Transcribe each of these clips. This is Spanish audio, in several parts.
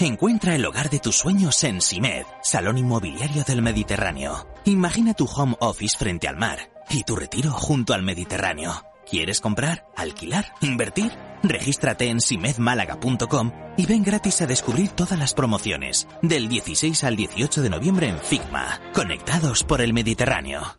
Encuentra el hogar de tus sueños en Simed, Salón Inmobiliario del Mediterráneo. Imagina tu home office frente al mar y tu retiro junto al Mediterráneo. ¿Quieres comprar, alquilar, invertir? Regístrate en simedmálaga.com y ven gratis a descubrir todas las promociones del 16 al 18 de noviembre en Figma, conectados por el Mediterráneo.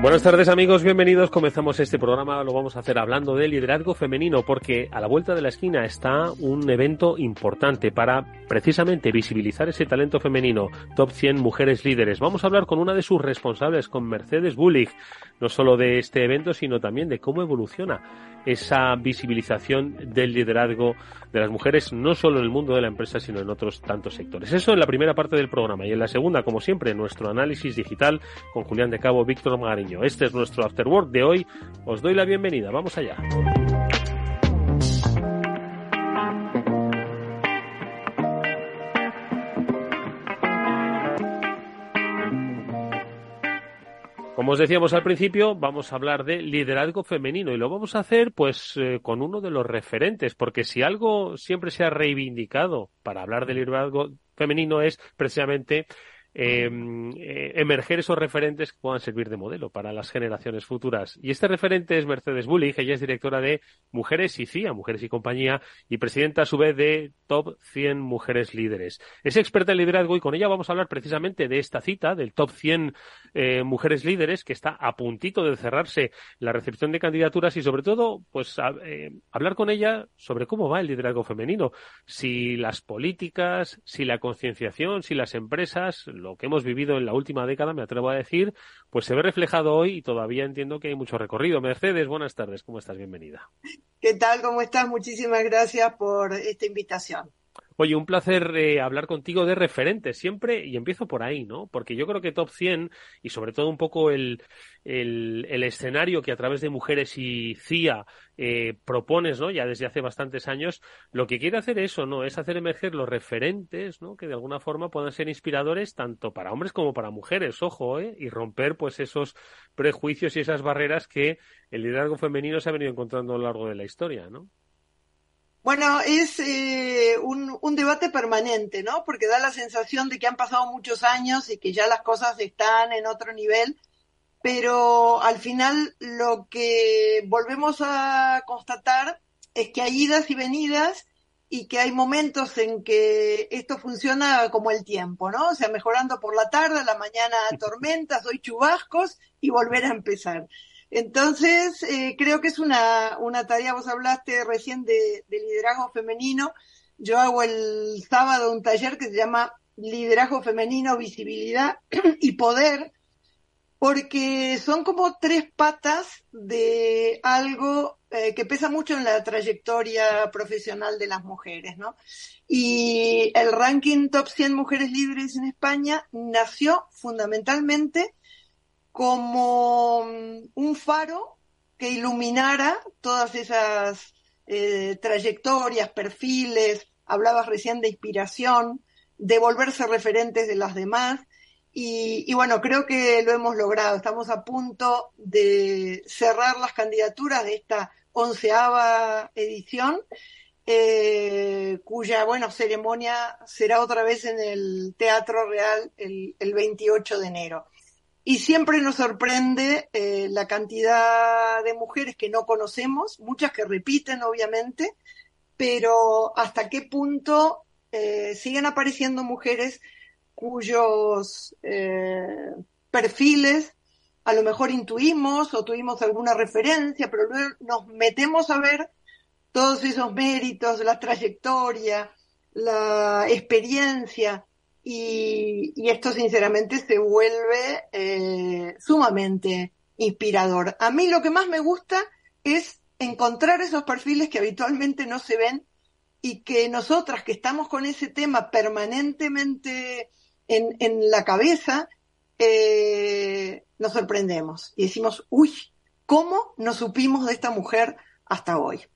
Buenas tardes amigos, bienvenidos. Comenzamos este programa, lo vamos a hacer hablando de liderazgo femenino porque a la vuelta de la esquina está un evento importante para precisamente visibilizar ese talento femenino, Top 100 Mujeres Líderes. Vamos a hablar con una de sus responsables, con Mercedes Bullig, no solo de este evento, sino también de cómo evoluciona esa visibilización del liderazgo de las mujeres, no solo en el mundo de la empresa, sino en otros tantos sectores. Eso en la primera parte del programa. Y en la segunda, como siempre, nuestro análisis digital con Julián de Cabo, Víctor Este es nuestro Afterwork de hoy. Os doy la bienvenida. Vamos allá. Como os decíamos al principio, vamos a hablar de liderazgo femenino y lo vamos a hacer pues eh, con uno de los referentes, porque si algo siempre se ha reivindicado para hablar de liderazgo femenino es precisamente Em, eh, emerger esos referentes que puedan servir de modelo para las generaciones futuras. Y este referente es Mercedes Bullig, ella es directora de Mujeres y CIA, Mujeres y Compañía, y presidenta a su vez de Top 100 Mujeres Líderes. Es experta en liderazgo y con ella vamos a hablar precisamente de esta cita, del Top 100 eh, Mujeres Líderes, que está a puntito de cerrarse la recepción de candidaturas y sobre todo, pues eh, hablar con ella sobre cómo va el liderazgo femenino, si las políticas, si la concienciación, si las empresas, que hemos vivido en la última década, me atrevo a decir, pues se ve reflejado hoy y todavía entiendo que hay mucho recorrido. Mercedes, buenas tardes, ¿cómo estás? Bienvenida. ¿Qué tal? ¿Cómo estás? Muchísimas gracias por esta invitación. Oye, un placer eh, hablar contigo de referentes siempre, y empiezo por ahí, ¿no? Porque yo creo que Top 100 y sobre todo un poco el, el, escenario que a través de Mujeres y CIA eh, propones, ¿no? Ya desde hace bastantes años, lo que quiere hacer eso, ¿no? Es hacer emerger los referentes, ¿no? Que de alguna forma puedan ser inspiradores tanto para hombres como para mujeres, ojo, ¿eh? Y romper, pues, esos prejuicios y esas barreras que el liderazgo femenino se ha venido encontrando a lo largo de la historia, ¿no? Bueno, es eh, un, un, debate permanente, ¿no? Porque da la sensación de que han pasado muchos años y que ya las cosas están en otro nivel, pero al final lo que volvemos a constatar es que hay idas y venidas y que hay momentos en que esto funciona como el tiempo, ¿no? O sea, mejorando por la tarde, a la mañana tormentas, hoy chubascos y volver a empezar. Entonces, eh, creo que es una, una tarea, vos hablaste recién de, liderazgo femenino, yo hago el sábado un taller que se llama Liderazgo Femenino, Visibilidad y Poder, porque son como tres patas de algo eh, que pesa mucho en la trayectoria profesional de las mujeres, ¿no? Y el ranking Top 100 Mujeres Líderes en España nació fundamentalmente como mm, un faro que iluminara todas esas eh, trayectorias, perfiles, hablabas recién de inspiración, de volverse referentes de las demás. Y, bueno, creo que lo hemos logrado. Estamos a punto de cerrar las candidaturas de esta onceava edición, eh, cuya, bueno, ceremonia será otra vez en el Teatro Real el, el 28 de enero. Y siempre nos sorprende eh, la cantidad de mujeres que no conocemos, muchas que repiten, obviamente, pero hasta qué punto eh, siguen apareciendo mujeres cuyos eh, perfiles a lo mejor intuimos o tuvimos alguna referencia, pero luego nos metemos a ver todos esos méritos, la trayectoria, la experiencia, y, esto sinceramente se vuelve eh, sumamente inspirador. A mí lo que más me gusta es encontrar esos perfiles que habitualmente no se ven y que nosotras que estamos con ese tema permanentemente en, la cabeza, eh, nos sorprendemos y decimos, uy, ¿cómo nos supimos de esta mujer hasta hoy?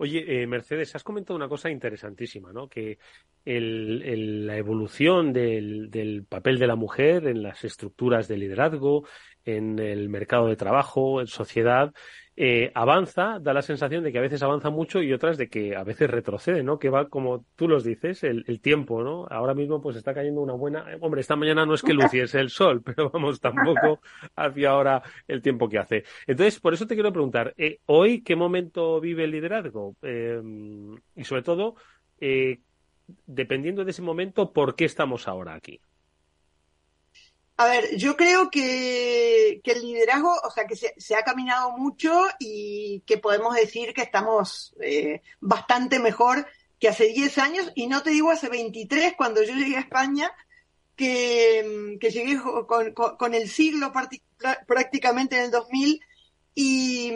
Oye, eh, Mercedes, has comentado una cosa interesantísima, ¿no? Que el, la evolución del, del, papel de la mujer en las estructuras de liderazgo, en el mercado de trabajo, en sociedad, eh, avanza, da la sensación de que a veces avanza mucho y otras de que a veces retrocede, ¿no? Que va, como tú los dices, el, tiempo, ¿no? Ahora mismo pues está cayendo una buena... Hombre, esta mañana no es que luciese el sol, pero vamos, tampoco hacia ahora el tiempo que hace. Entonces, por eso te quiero preguntar, eh, ¿hoy qué momento vive el liderazgo? Eh, y sobre todo, dependiendo de ese momento, ¿por qué estamos ahora aquí? A ver, yo creo que, el liderazgo, o sea, que se, ha caminado mucho y que podemos decir que estamos eh, bastante mejor que hace 10 años, y no te digo hace 23, cuando yo llegué a España, que, llegué con, el siglo prácticamente en el 2000, y,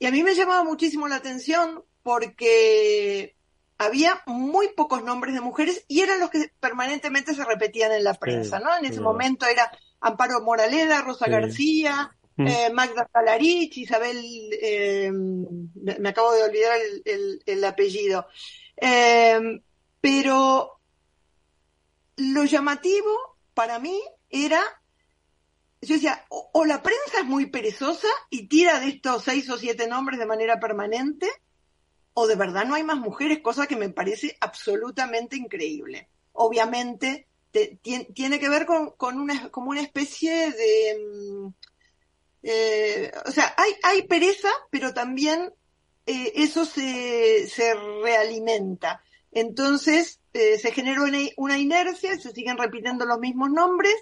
y a mí me llamaba muchísimo la atención porque había muy pocos nombres de mujeres y eran los que permanentemente se repetían en la prensa, ¿no? En ese momento era Amparo Moraleda, Rosa García, mm. eh, Magda Salarich, Isabel, eh, me acabo de olvidar el, apellido. Eh, pero lo llamativo para mí era, yo decía, o la prensa es muy perezosa y tira de estos seis o siete nombres de manera permanente, o de verdad no hay más mujeres, cosa que me parece absolutamente increíble. Obviamente tiene que ver con, una, especie de... Mm, eh, o sea, hay, pereza, pero también eh, eso se, se realimenta. Entonces eh, se genera una, inercia, se siguen repitiendo los mismos nombres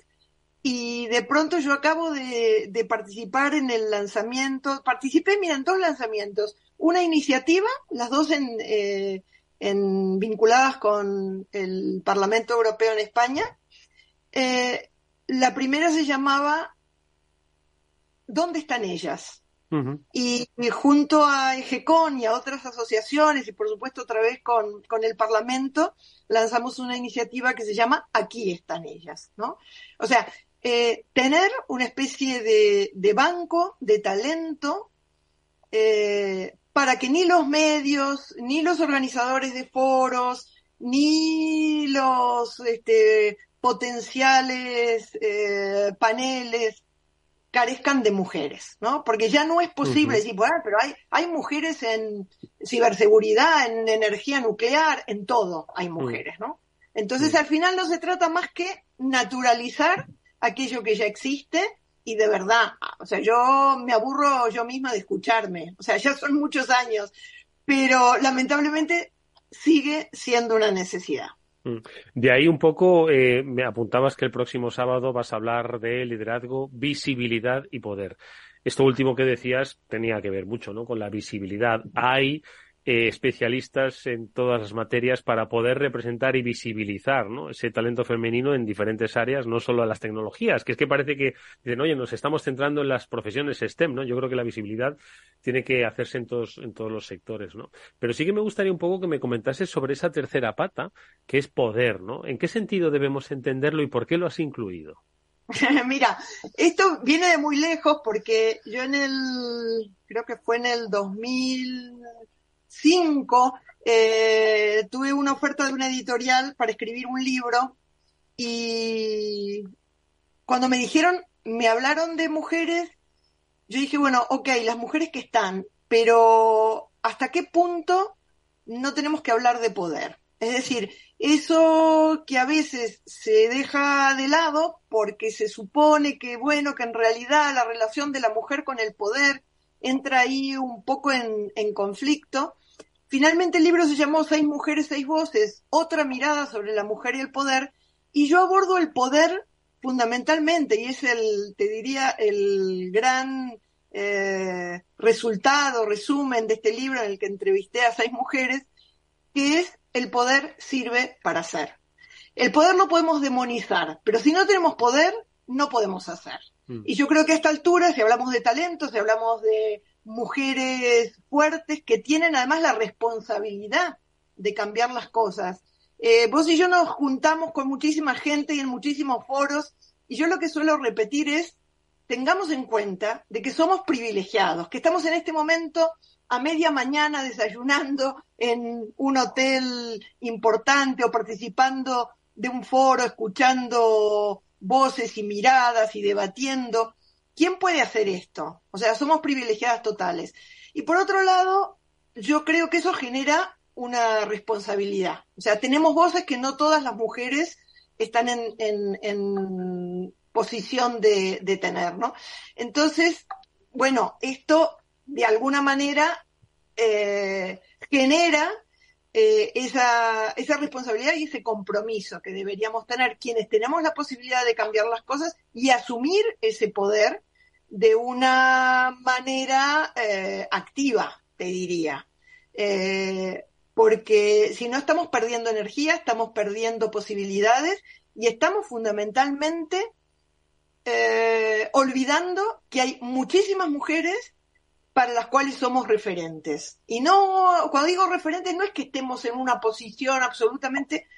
y de pronto yo acabo de, de participar en el lanzamiento, participé, mira, en dos lanzamientos una iniciativa, las dos eh, en, vinculadas con el Parlamento Europeo en España. Eh, la primera se llamaba ¿Dónde están ellas? y, junto a EGECON y a otras asociaciones, y por supuesto otra vez con, el Parlamento, lanzamos una iniciativa que se llama Aquí están ellas, ¿no? O sea, eh, tener una especie de, de banco de talento eh, para que ni los medios, ni los organizadores de foros, ni los este, potenciales eh, paneles carezcan de mujeres, ¿no? Porque ya no es posible decir, bueno, pero hay, hay mujeres en ciberseguridad, en energía nuclear, en todo hay mujeres, ¿no? Entonces al final no se trata más que naturalizar aquello que ya existe y de verdad, o sea, yo me aburro yo misma de escucharme, o sea, ya son muchos años, pero lamentablemente sigue siendo una necesidad. Mm. De ahí un poco eh, me apuntabas que el próximo sábado vas a hablar de liderazgo, visibilidad y poder. Esto último que decías tenía que ver mucho, ¿no? Con la visibilidad. Hay eh, especialistas en todas las materias para poder representar y visibilizar ese talento femenino en diferentes áreas, no solo a las tecnologías, que es que parece que dicen, oye, nos estamos centrando en las profesiones STEM, ¿no? Yo creo que la visibilidad tiene que hacerse en todos, en todos los sectores, ¿no? Pero sí que me gustaría un poco que me comentases sobre esa tercera pata, que es poder, ¿no? ¿En qué sentido debemos entenderlo y por qué lo has incluido? Mira, esto viene de muy lejos porque yo en el, creo que fue en el 2000, cinco, eh, tuve una oferta de una editorial para escribir un libro y cuando me dijeron, me hablaron de mujeres, yo dije, bueno, ok, las mujeres que están, pero ¿hasta qué punto no tenemos que hablar de poder? Es decir, eso que a veces se deja de lado porque se supone que, bueno, que en realidad la relación de la mujer con el poder entra ahí un poco en, en conflicto Finalmente el libro se llamó Seis mujeres, seis voces, otra mirada sobre la mujer y el poder, y yo abordo el poder fundamentalmente, y es el, te diría, el gran eh, resultado, resumen de este libro en el que entrevisté a seis mujeres, que es el poder sirve para hacer. El poder no podemos demonizar, pero si no tenemos poder, no podemos hacer. Mm. Y yo creo que a esta altura, si hablamos de talentos, si hablamos de mujeres fuertes que tienen además la responsabilidad de cambiar las cosas. Eh, vos y yo nos juntamos con muchísima gente y en muchísimos foros, y yo lo que suelo repetir es, tengamos en cuenta de que somos privilegiados, que estamos en este momento a media mañana desayunando en un hotel importante o participando de un foro, escuchando voces y miradas y debatiendo. ¿Quién puede hacer esto? O sea, somos privilegiadas totales. Y por otro lado, yo creo que eso genera una responsabilidad. O sea, tenemos voces que no todas las mujeres están en, en, posición de, de, tener, ¿no? Entonces, bueno, esto de alguna manera eh, genera eh, esa, responsabilidad y ese compromiso que deberíamos tener quienes tenemos la posibilidad de cambiar las cosas y asumir ese poder de una manera eh, activa, te diría. Eh, porque si no estamos perdiendo energía, estamos perdiendo posibilidades y estamos fundamentalmente olvidando que hay muchísimas mujeres para las cuales somos referentes. Y no, cuando digo referentes, no es que estemos en una posición absolutamente,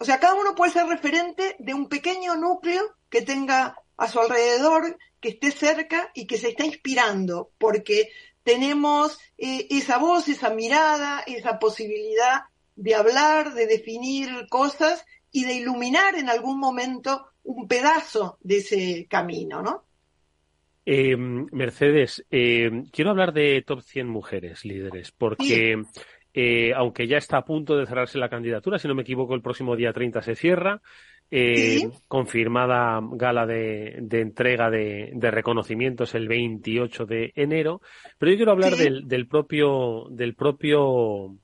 o sea, cada uno puede ser referente de un pequeño núcleo que tenga a su alrededor, que esté cerca y que se está inspirando, porque tenemos eh, esa voz, esa mirada, esa posibilidad de hablar, de definir cosas y de iluminar en algún momento un pedazo de ese camino, ¿no? Eh, Mercedes, eh, quiero hablar de top 100 mujeres líderes, porque eh, aunque ya está a punto de cerrarse la candidatura, si no me equivoco, el próximo día 30 se cierra, eh, confirmada gala de, entrega de, reconocimientos el 28 de enero, pero yo quiero hablar del, del propio, del propio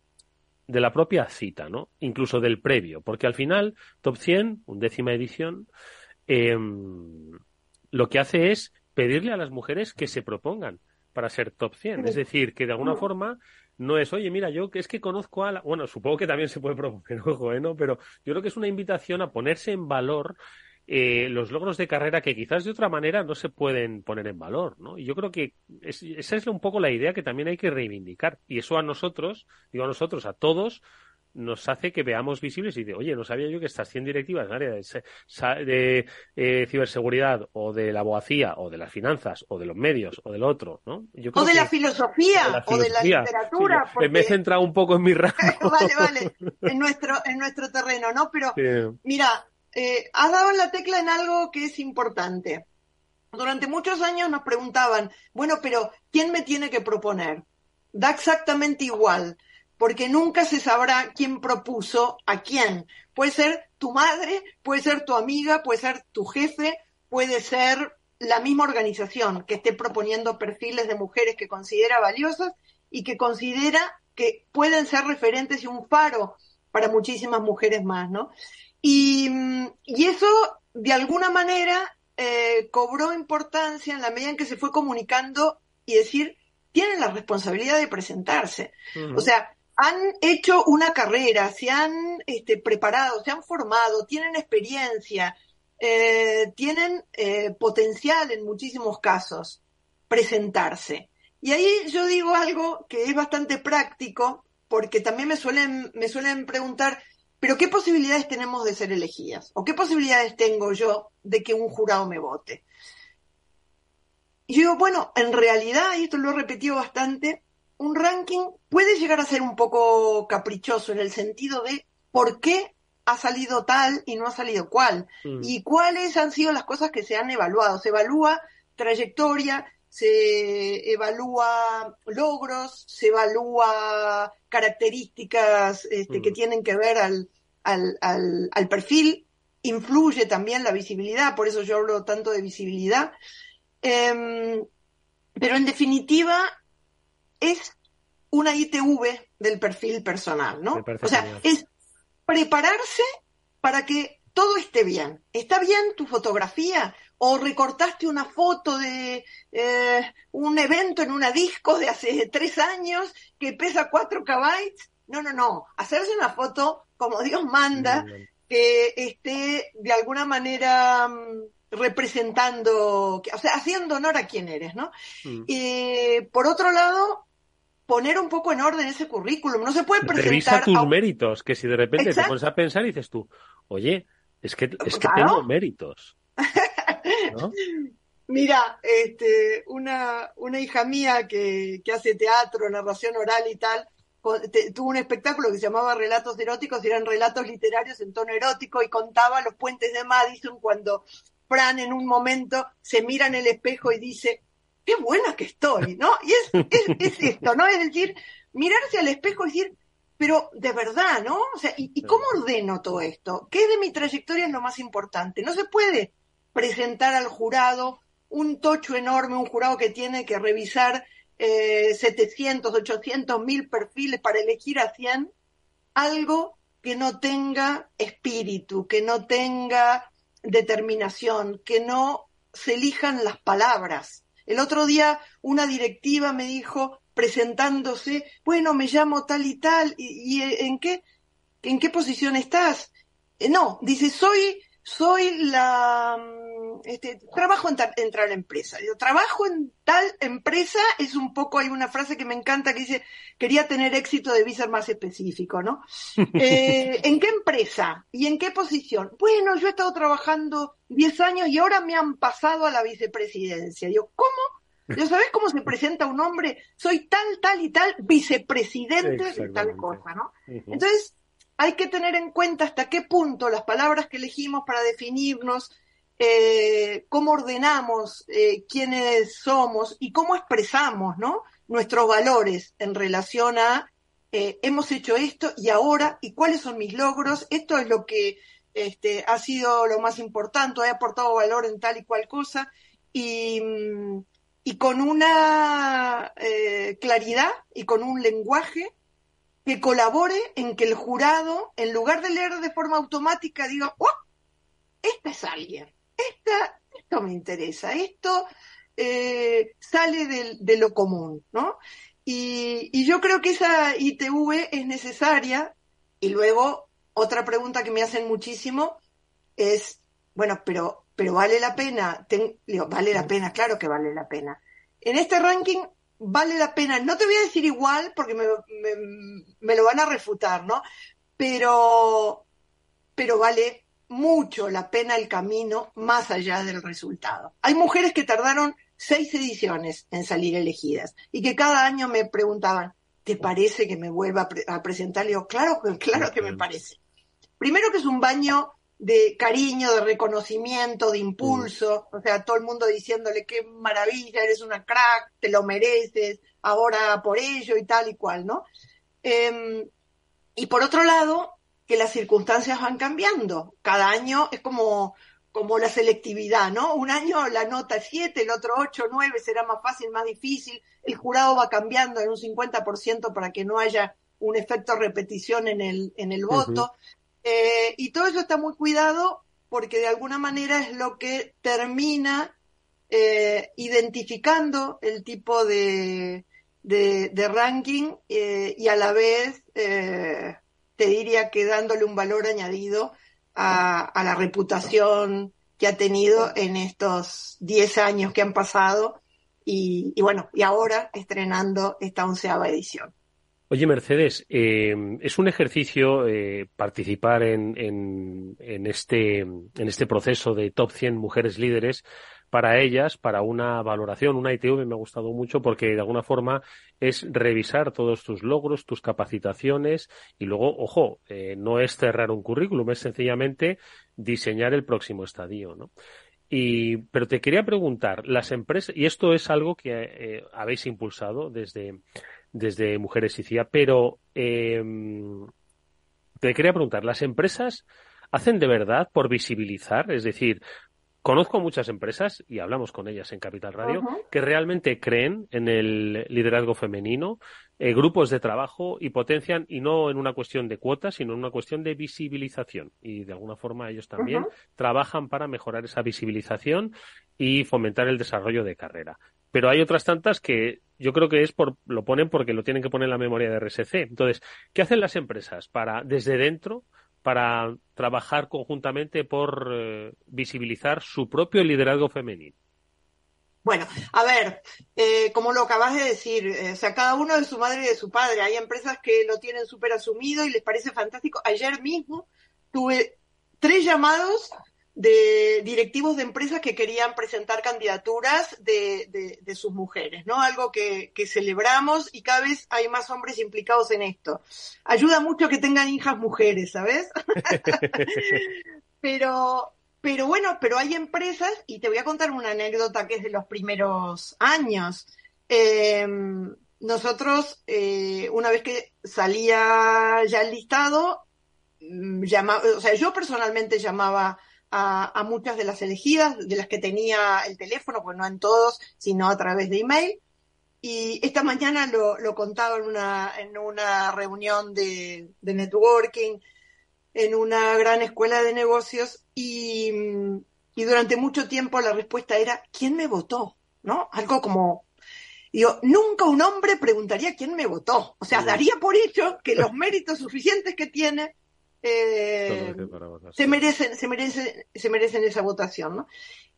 de la propia cita, ¿no? Incluso del previo, porque al final, Top 100, undécima edición, lo que hace es pedirle a las mujeres que se propongan para ser top 100. Es decir, que de alguna forma no es, oye, mira, yo es que conozco a la... Bueno, supongo que también se puede proponer, ojo, ¿eh? ¿no? Pero yo creo que es una invitación a ponerse en valor eh, los logros de carrera que quizás de otra manera no se pueden poner en valor, ¿no? Y yo creo que esa es un poco la idea que también hay que reivindicar. Y eso a nosotros, digo a nosotros, a todos, nos hace que veamos visibles y de, oye, no sabía yo que estas 100 directivas en área de, eh, ciberseguridad o de la abogacía o de las finanzas o de los medios o del otro, ¿no? o, de la filosofía, o de la literatura. Me he centrado un poco en mi ramo. vale, vale, en nuestro, en nuestro terreno, ¿no? Pero mira, eh, has dado en la tecla en algo que es importante. Durante muchos años nos preguntaban, bueno, pero ¿quién me tiene que proponer? Da exactamente igual porque nunca se sabrá quién propuso a quién. Puede ser tu madre, puede ser tu amiga, puede ser tu jefe, puede ser la misma organización que esté proponiendo perfiles de mujeres que considera valiosas y que considera que pueden ser referentes y un faro para muchísimas mujeres más, ¿no? Y, eso, de alguna manera, eh, cobró importancia en la medida en que se fue comunicando y decir, tienen la responsabilidad de presentarse. O sea, han hecho una carrera, se han este, preparado, se han formado, tienen experiencia, eh, tienen eh, potencial en muchísimos casos presentarse. Y ahí yo digo algo que es bastante práctico, porque también me suelen, me suelen preguntar, pero ¿qué posibilidades tenemos de ser elegidas? ¿O qué posibilidades tengo yo de que un jurado me vote? Y yo digo, bueno, en realidad, y esto lo he repetido bastante, un ranking puede llegar a ser un poco caprichoso en el sentido de por qué ha salido tal y no ha salido cual, mm. y cuáles han sido las cosas que se han evaluado. Se evalúa trayectoria, se evalúa logros, se evalúa características este, que mm. tienen que ver al, al, al, perfil, influye también la visibilidad, por eso yo hablo tanto de visibilidad. Em, pero en definitiva, es una ITV del perfil personal, ¿no? O sea, es prepararse para que todo esté bien. ¿Está bien tu fotografía? ¿O recortaste una foto de eh, un evento en una disco de hace tres años que pesa cuatro KB? No, no, no. Hacerse una foto como Dios manda, que esté de alguna manera mm, representando, o sea, haciendo honor a quien eres, ¿no? Mm. Y por otro lado, poner un poco en orden ese currículum. No se puede presentar. Revisa tus méritos, que si de repente te pones a pensar y dices tú, oye, es que, es que tengo méritos. Mira, este, una, una hija mía que, que hace teatro, narración oral y tal, tuvo un espectáculo que se llamaba Relatos Eróticos y eran relatos literarios en tono erótico y contaba los puentes de Madison cuando Fran en un momento se mira en el espejo y dice, qué buena que estoy, ¿no? Y es, es, esto, ¿no? Es decir, mirarse al espejo y decir, pero de verdad, ¿no? O sea, ¿y, cómo ordeno todo esto? ¿Qué de mi trayectoria es lo más importante? No se puede presentar al jurado un tocho enorme, un jurado que tiene que revisar eh, 700, 800 mil perfiles para elegir a 100, algo que no tenga espíritu, que no tenga determinación, que no se elijan las palabras. El otro día una directiva me dijo, presentándose, bueno, me llamo tal y tal, y, en qué, en qué posición estás. Eh, no, dice, soy, soy la, mm, este, trabajo en, tal, empresa. Yo trabajo en tal empresa es un poco, hay una frase que me encanta que dice, quería tener éxito, debí ser más específico, ¿no? Eh, ¿En qué empresa? ¿Y en qué posición? Bueno, yo he estado trabajando 10 años y ahora me han pasado a la vicepresidencia. Yo, ¿cómo? ¿Ya sabes cómo se presenta un hombre? Soy tal, tal y tal vicepresidente de tal cosa, ¿no? Entonces, hay que tener en cuenta hasta qué punto las palabras que elegimos para definirnos eh, cómo ordenamos eh, quiénes somos y cómo expresamos ¿no? nuestros valores en relación a eh, hemos hecho esto y ahora y cuáles son mis logros, esto es lo que este, ha sido lo más importante, he aportado valor en tal y cual cosa y, con una eh, claridad y con un lenguaje que colabore en que el jurado, en lugar de leer de forma automática, diga, ¡oh! Esta es alguien esto me interesa, esto eh, sale de, lo común, ¿no? Y, yo creo que esa ITV es necesaria. Y luego, otra pregunta que me hacen muchísimo es, bueno, pero, pero vale la pena, vale la pena, claro que vale la pena. En este ranking vale la pena, no te voy a decir igual porque me, me lo van a refutar, ¿no? Pero, pero vale mucho la pena el camino más allá del resultado. Hay mujeres que tardaron seis ediciones en salir elegidas y que cada año me preguntaban, ¿te parece que me vuelva a, presentar? Le digo, claro, claro que me parece. Primero que es un baño de cariño, de reconocimiento, de impulso, o sea, todo el mundo diciéndole qué maravilla, eres una crack, te lo mereces, ahora por ello y tal y cual, ¿no? Em, y por otro lado, que las circunstancias van cambiando. Cada año es como, como la selectividad, ¿no? Un año la nota es 7, el otro 8, 9, será más fácil, más difícil. El jurado va cambiando en un 50% para que no haya un efecto repetición en el, en el voto. Eh, y todo eso está muy cuidado porque de alguna manera es lo que termina eh, identificando el tipo de, de, ranking eh, y a la vez te diría que dándole un valor añadido a, la reputación que ha tenido en estos 10 años que han pasado y, bueno, y ahora estrenando esta onceava edición. Oye, Mercedes, eh, es un ejercicio eh, participar en, en, en, este, en este proceso de top 100 mujeres líderes para ellas, para una valoración, una ITV me ha gustado mucho porque de alguna forma es revisar todos tus logros, tus capacitaciones y luego, ojo, eh, no es cerrar un currículum, es sencillamente diseñar el próximo estadio, ¿no? Y, pero te quería preguntar, las empresas, y esto es algo que eh, habéis impulsado desde, desde Mujeres y CIA, pero em, te quería preguntar, ¿las empresas hacen de verdad por visibilizar? Es decir, conozco muchas empresas y hablamos con ellas en Capital Radio que realmente creen en el liderazgo femenino, eh, grupos de trabajo y potencian, y no en una cuestión de cuotas, sino en una cuestión de visibilización. Y de alguna forma ellos también trabajan para mejorar esa visibilización y fomentar el desarrollo de carrera. Pero hay otras tantas que yo creo que es por, lo ponen porque lo tienen que poner en la memoria de RSC. Entonces, ¿qué hacen las empresas para, desde dentro, para trabajar conjuntamente por eh, visibilizar su propio liderazgo femenino? Bueno, a ver, eh, como lo acabas de decir, eh, o sea, cada uno de su madre y de su padre. Hay empresas que lo tienen súper asumido y les parece fantástico. Ayer mismo tuve tres llamados de directivos de empresas que querían presentar candidaturas de, de, sus mujeres, ¿no? Algo que, que, celebramos y cada vez hay más hombres implicados en esto. Ayuda mucho que tengan hijas mujeres, ¿sabes? pero, pero bueno, pero hay empresas, y te voy a contar una anécdota que es de los primeros años. Eh, nosotros, eh, una vez que salía ya el listado, mm, llamaba, o sea, yo personalmente llamaba a, muchas de las elegidas, de las que tenía el teléfono, pues no en todos, sino a través de email. Y esta mañana lo, lo contaba en una, en una reunión de, de, networking, en una gran escuela de negocios, y, y durante mucho tiempo la respuesta era, ¿quién me votó? ¿No? Algo como Digo, nunca un hombre preguntaría quién me votó. O sea, daría por hecho que los méritos suficientes que tiene eh, se merecen, se merecen, se merecen esa votación, ¿no?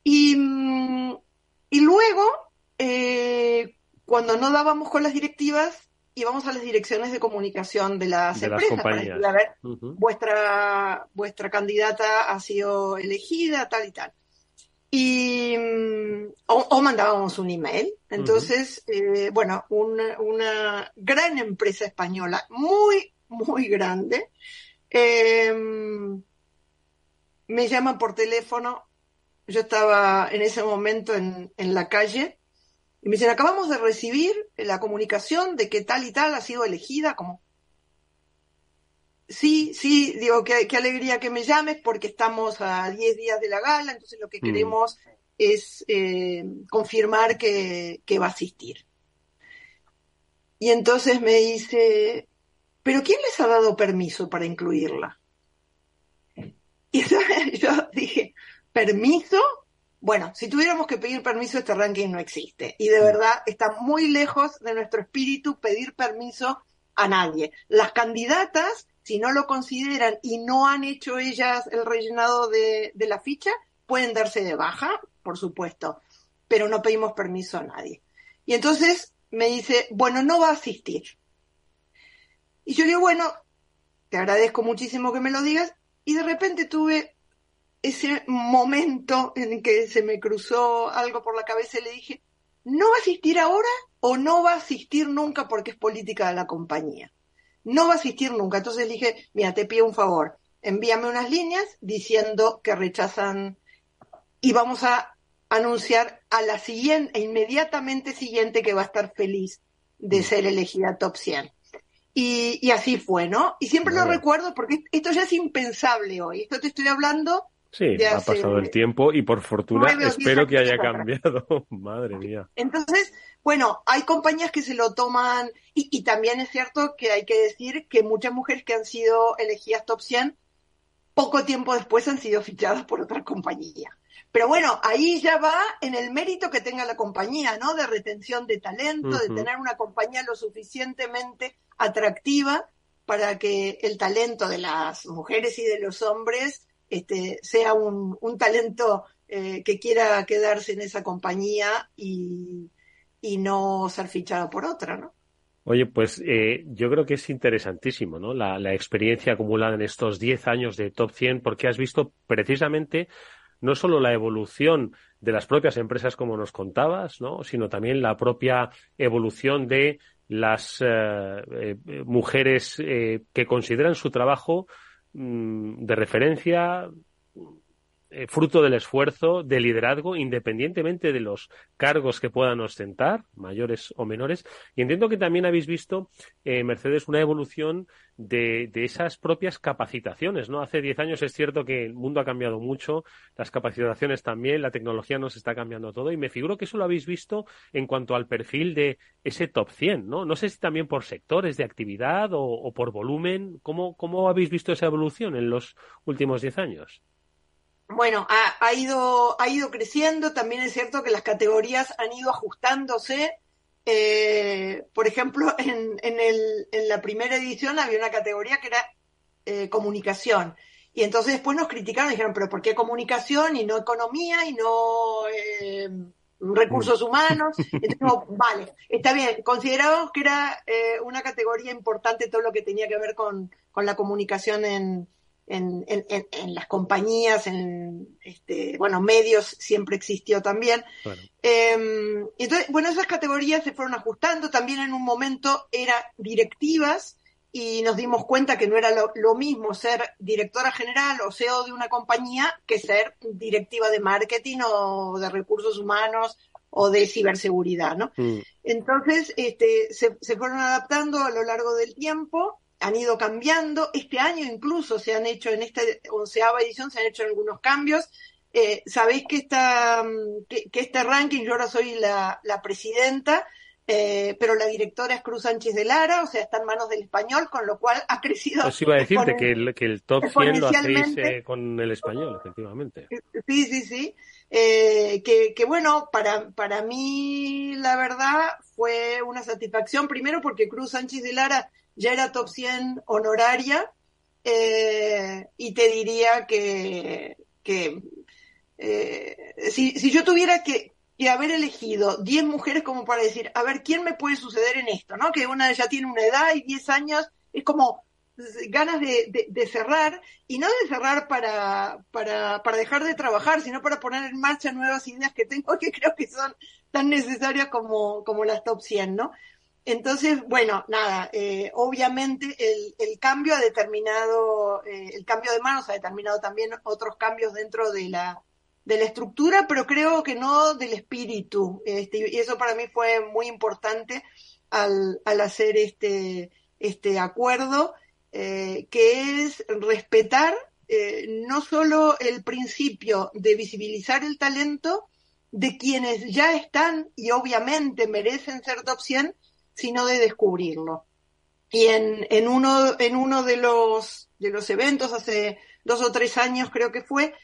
Y, mm, y luego, eh, cuando no dábamos con las directivas, íbamos a las direcciones de comunicación de las empresas para decir, a ver, vuestra, vuestra candidata ha sido elegida, tal y tal. Y, mm, o, mandábamos un email. Entonces, eh, bueno, una, una gran empresa española, muy, muy grande, Em, me llaman por teléfono, yo estaba en ese momento en, la calle, y me dicen, acabamos de recibir la comunicación de que tal y tal ha sido elegida como... Sí, sí, digo, qué, alegría que me llames porque estamos a 10 días de la gala, entonces lo que mm. queremos es eh, confirmar que, que va a asistir. Y entonces me dice, pero ¿quién les ha dado permiso para incluirla? Y yo dije, ¿permiso? Bueno, si tuviéramos que pedir permiso, este ranking no existe. Y de verdad está muy lejos de nuestro espíritu pedir permiso a nadie. Las candidatas, si no lo consideran y no han hecho ellas el rellenado de, de la ficha, pueden darse de baja, por supuesto, pero no pedimos permiso a nadie. Y entonces me dice, bueno, no va a asistir. Y yo digo, bueno, te agradezco muchísimo que me lo digas. Y de repente tuve ese momento en que se me cruzó algo por la cabeza y le dije, ¿no va a asistir ahora o no va a asistir nunca porque es política de la compañía? No va a asistir nunca. Entonces le dije, mira, te pido un favor, envíame unas líneas diciendo que rechazan y vamos a anunciar a la siguiente, inmediatamente siguiente que va a estar feliz de mm. ser elegida top 100. Y, así fue, ¿no? Y siempre lo recuerdo porque esto ya es impensable hoy. Esto te estoy hablando. Sí, ha pasado el tiempo y por fortuna espero que haya cambiado. Madre mía. Entonces, bueno, hay compañías que se lo toman y, y, también es cierto que hay que decir que muchas mujeres que han sido elegidas top 100 poco tiempo después han sido fichadas por otra compañía. Pero bueno, ahí ya va en el mérito que tenga la compañía, ¿no? De retención de talento, de tener una compañía lo suficientemente atractiva para que el talento de las mujeres y de los hombres este, sea un, talento eh, que quiera quedarse en esa compañía y, no ser fichado por otra, ¿no? Oye, pues eh, yo creo que es interesantísimo, ¿no? La, la experiencia acumulada en estos 10 años de Top 100, porque has visto precisamente no solo la evolución de las propias empresas como nos contabas, ¿no? sino también la propia evolución de las eh, eh, mujeres eh, que consideran su trabajo mm, de referencia eh, fruto del esfuerzo, de liderazgo, independientemente de los cargos que puedan ostentar, mayores o menores. Y entiendo que también habéis visto, eh, Mercedes, una evolución de, de, esas propias capacitaciones, ¿no? Hace 10 años es cierto que el mundo ha cambiado mucho, las capacitaciones también, la tecnología nos está cambiando todo y me figuro que eso lo habéis visto en cuanto al perfil de ese top 100, ¿no? No sé si también por sectores de actividad o, o por volumen, ¿cómo, ¿cómo habéis visto esa evolución en los últimos 10 años? Bueno, ha, ha, ido, ha ido creciendo. También es cierto que las categorías han ido ajustándose. Eh, por ejemplo, en, en, el, en, la primera edición había una categoría que era eh, comunicación. Y entonces después nos criticaron y dijeron, pero ¿por qué comunicación y no economía y no eh, recursos humanos? Entonces, no, vale, está bien. Consideramos que era eh, una categoría importante todo lo que tenía que ver con, con la comunicación en, en, en, en, las compañías, en este, bueno, medios siempre existió también. Bueno. Eh, entonces, bueno, esas categorías se fueron ajustando. También en un momento eran directivas y nos dimos cuenta que no era lo, lo, mismo ser directora general o CEO de una compañía que ser directiva de marketing o de recursos humanos o de ciberseguridad, ¿no? Mm. Entonces, este, se, se fueron adaptando a lo largo del tiempo han ido cambiando. Este año incluso se han hecho, en esta onceava edición, se han hecho algunos cambios. Eh, Sabéis que, esta, que, que, este ranking, yo ahora soy la, la presidenta, eh, pero la directora es Cruz Sánchez de Lara, o sea, está en manos del español, con lo cual ha crecido. Pues iba a decirte que el, que el top 100 lo hacéis eh, con el español, efectivamente. Sí, sí, sí. Eh, que, que, bueno, para, para mí, la verdad, fue una satisfacción, primero porque Cruz Sánchez de Lara ya era top 100 honoraria eh, y te diría que, que eh, si, yo tuviera que, haber elegido 10 mujeres como para decir, a ver, ¿quién me puede suceder en esto? ¿no? Que una ya tiene una edad y 10 años, es como ganas de, cerrar y no de cerrar para dejar de trabajar, sino para poner en marcha nuevas ideas que tengo que creo que son tan necesarias como, como las top 100, ¿no? Entonces, bueno, nada, eh, obviamente el, cambio ha determinado, eh, el cambio de manos ha determinado también otros cambios dentro de la, de la estructura, pero creo que no del espíritu. Este, y eso para mí fue muy importante al, al hacer este, este acuerdo, eh, que es respetar no solo el principio de visibilizar el talento de quienes ya están y obviamente merecen ser top 100, sino de descubrirlo. Y en, en, uno, en uno de los, de los eventos, hace dos o tres años creo que fue,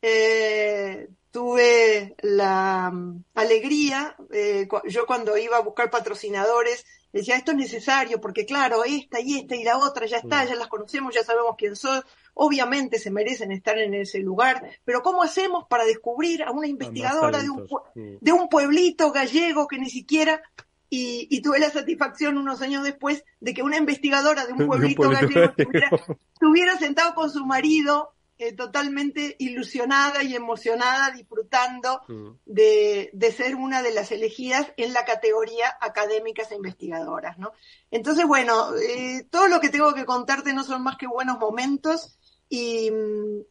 eh, tuve la um, alegría, eh, yo cuando iba a buscar patrocinadores, decía, esto es necesario, porque claro, esta y esta y la otra ya está, ya las conocemos, ya sabemos quién son, obviamente se merecen estar en ese lugar, pero ¿cómo hacemos para descubrir a una investigadora de un, de un pueblito gallego que ni siquiera y, y, tuve la satisfacción unos años después de que una investigadora de un pueblito, un pueblito gallego estuviera, estuviera, sentado con su marido eh, totalmente ilusionada y emocionada, disfrutando mm. de, de, ser una de las elegidas en la categoría académicas e investigadoras, ¿no? Entonces, bueno, eh, todo lo que tengo que contarte no son más que buenos momentos y,